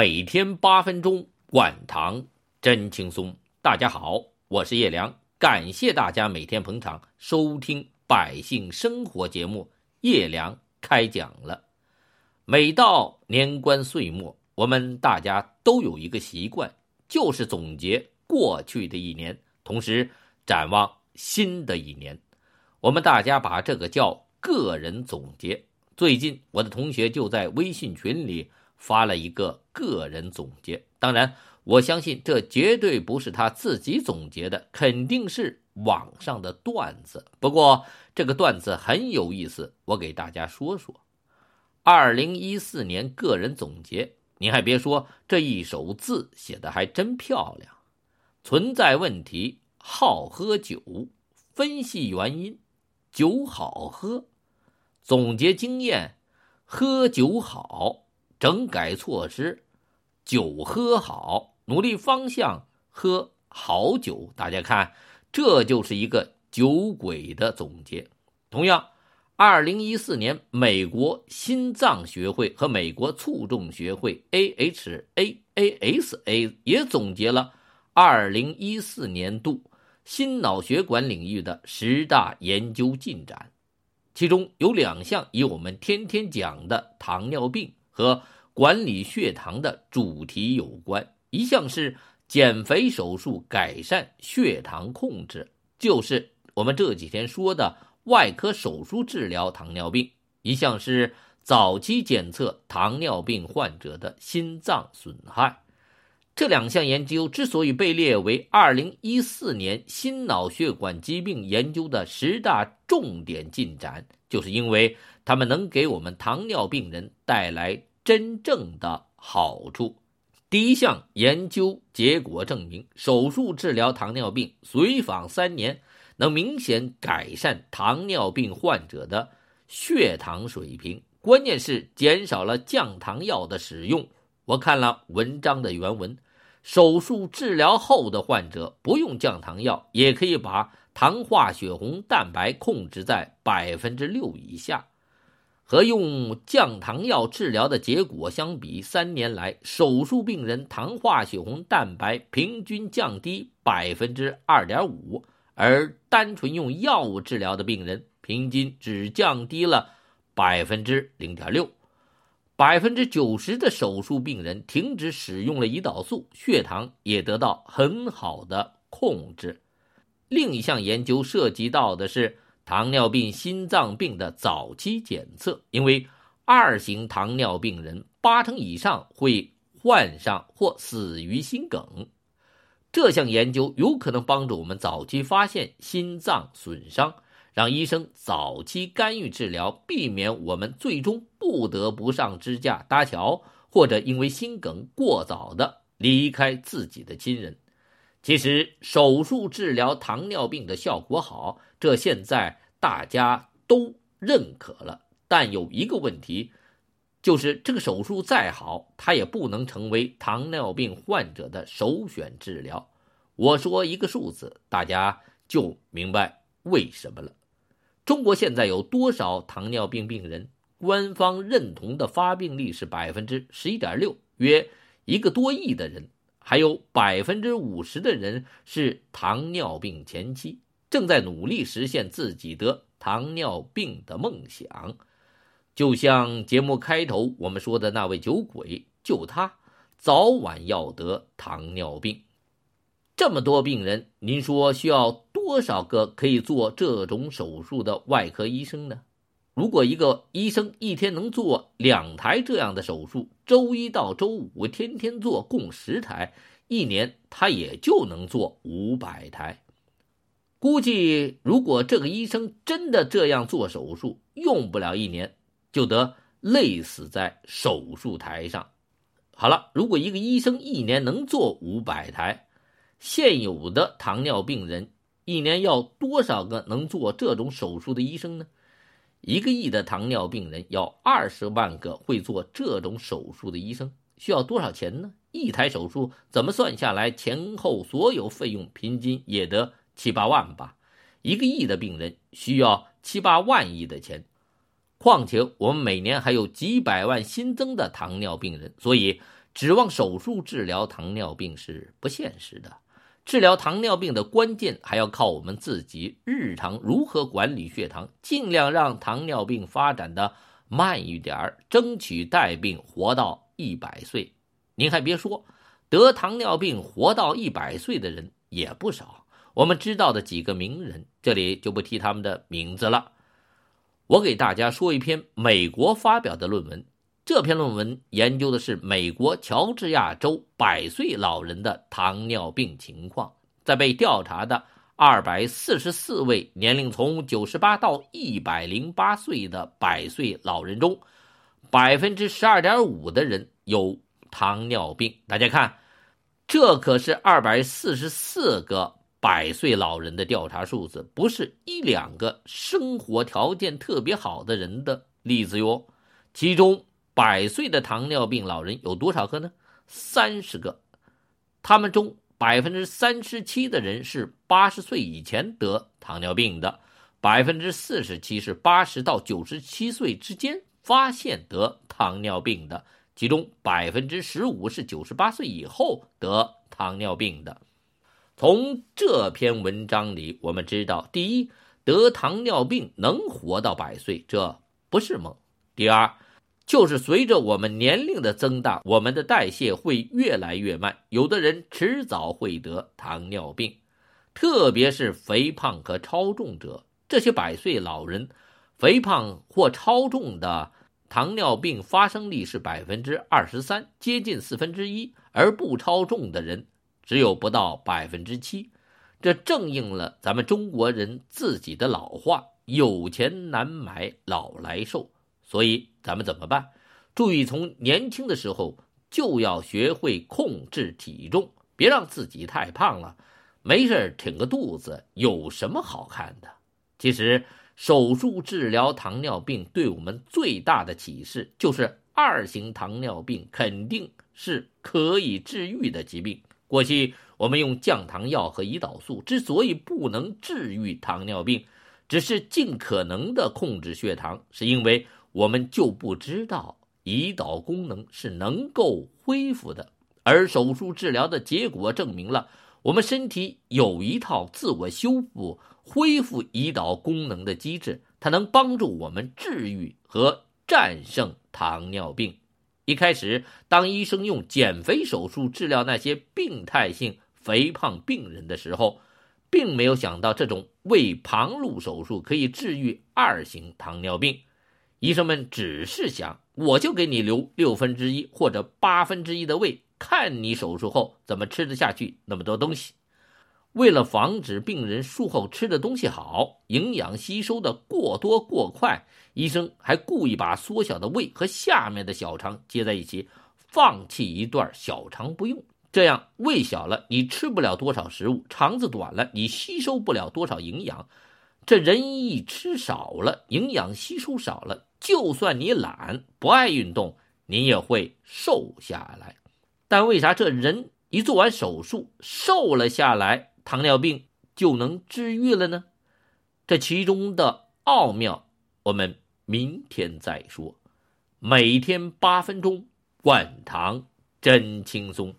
每天八分钟，管糖真轻松。大家好，我是叶良，感谢大家每天捧场收听百姓生活节目。叶良开讲了。每到年关岁末，我们大家都有一个习惯，就是总结过去的一年，同时展望新的一年。我们大家把这个叫个人总结。最近，我的同学就在微信群里。发了一个个人总结，当然，我相信这绝对不是他自己总结的，肯定是网上的段子。不过这个段子很有意思，我给大家说说。二零一四年个人总结，你还别说，这一手字写的还真漂亮。存在问题，好喝酒，分析原因，酒好喝，总结经验，喝酒好。整改措施，酒喝好，努力方向喝好酒。大家看，这就是一个酒鬼的总结。同样，二零一四年，美国心脏学会和美国卒中学会 （AHA-ASA） 也总结了二零一四年度心脑血管领域的十大研究进展，其中有两项与我们天天讲的糖尿病。和管理血糖的主题有关，一项是减肥手术改善血糖控制，就是我们这几天说的外科手术治疗糖尿病；一项是早期检测糖尿病患者的心脏损害。这两项研究之所以被列为二零一四年心脑血管疾病研究的十大重点进展，就是因为他们能给我们糖尿病人带来。真正的好处，第一项研究结果证明，手术治疗糖尿病随访三年，能明显改善糖尿病患者的血糖水平。关键是减少了降糖药的使用。我看了文章的原文，手术治疗后的患者不用降糖药，也可以把糖化血红蛋白控制在百分之六以下。和用降糖药治疗的结果相比，三年来手术病人糖化血红蛋白平均降低百分之二点五，而单纯用药物治疗的病人平均只降低了百分之零点六。百分之九十的手术病人停止使用了胰岛素，血糖也得到很好的控制。另一项研究涉及到的是。糖尿病、心脏病的早期检测，因为二型糖尿病人八成以上会患上或死于心梗。这项研究有可能帮助我们早期发现心脏损伤，让医生早期干预治疗，避免我们最终不得不上支架搭桥，或者因为心梗过早的离开自己的亲人。其实手术治疗糖尿病的效果好，这现在大家都认可了。但有一个问题，就是这个手术再好，它也不能成为糖尿病患者的首选治疗。我说一个数字，大家就明白为什么了。中国现在有多少糖尿病病人？官方认同的发病率是百分之十一点六，约一个多亿的人。还有百分之五十的人是糖尿病前期，正在努力实现自己得糖尿病的梦想。就像节目开头我们说的那位酒鬼，就他早晚要得糖尿病。这么多病人，您说需要多少个可以做这种手术的外科医生呢？如果一个医生一天能做两台这样的手术，周一到周五天天做，共十台，一年他也就能做五百台。估计如果这个医生真的这样做手术，用不了一年就得累死在手术台上。好了，如果一个医生一年能做五百台，现有的糖尿病人一年要多少个能做这种手术的医生呢？一个亿的糖尿病人要二十万个会做这种手术的医生，需要多少钱呢？一台手术怎么算下来，前后所有费用平均也得七八万吧？一个亿的病人需要七八万亿的钱，况且我们每年还有几百万新增的糖尿病人，所以指望手术治疗糖尿病是不现实的。治疗糖尿病的关键还要靠我们自己日常如何管理血糖，尽量让糖尿病发展的慢一点争取带病活到一百岁。您还别说，得糖尿病活到一百岁的人也不少。我们知道的几个名人，这里就不提他们的名字了。我给大家说一篇美国发表的论文。这篇论文研究的是美国乔治亚州百岁老人的糖尿病情况。在被调查的二百四十四位年龄从九十八到一百零八岁的百岁老人中，百分之十二点五的人有糖尿病。大家看，这可是二百四十四个百岁老人的调查数字，不是一两个生活条件特别好的人的例子哟。其中。百岁的糖尿病老人有多少个呢？三十个，他们中百分之三十七的人是八十岁以前得糖尿病的，百分之四十七是八十到九十七岁之间发现得糖尿病的，其中百分之十五是九十八岁以后得糖尿病的。从这篇文章里，我们知道，第一，得糖尿病能活到百岁，这不是梦；第二。就是随着我们年龄的增大，我们的代谢会越来越慢，有的人迟早会得糖尿病，特别是肥胖和超重者。这些百岁老人，肥胖或超重的糖尿病发生率是百分之二十三，接近四分之一，而不超重的人只有不到百分之七。这正应了咱们中国人自己的老话：“有钱难买老来瘦。”所以咱们怎么办？注意从年轻的时候就要学会控制体重，别让自己太胖了。没事挺个肚子有什么好看的？其实手术治疗糖尿病对我们最大的启示就是二型糖尿病肯定是可以治愈的疾病。过去我们用降糖药和胰岛素之所以不能治愈糖尿病，只是尽可能的控制血糖，是因为。我们就不知道胰岛功能是能够恢复的，而手术治疗的结果证明了我们身体有一套自我修复、恢复胰岛功能的机制，它能帮助我们治愈和战胜糖尿病。一开始，当医生用减肥手术治疗那些病态性肥胖病人的时候，并没有想到这种胃旁路手术可以治愈二型糖尿病。医生们只是想，我就给你留六分之一或者八分之一的胃，看你手术后怎么吃得下去那么多东西。为了防止病人术后吃的东西好，营养吸收的过多过快，医生还故意把缩小的胃和下面的小肠接在一起，放弃一段小肠不用。这样，胃小了，你吃不了多少食物；肠子短了，你吸收不了多少营养。这人一吃少了，营养吸收少了，就算你懒不爱运动，你也会瘦下来。但为啥这人一做完手术瘦了下来，糖尿病就能治愈了呢？这其中的奥妙，我们明天再说。每天八分钟，灌糖真轻松。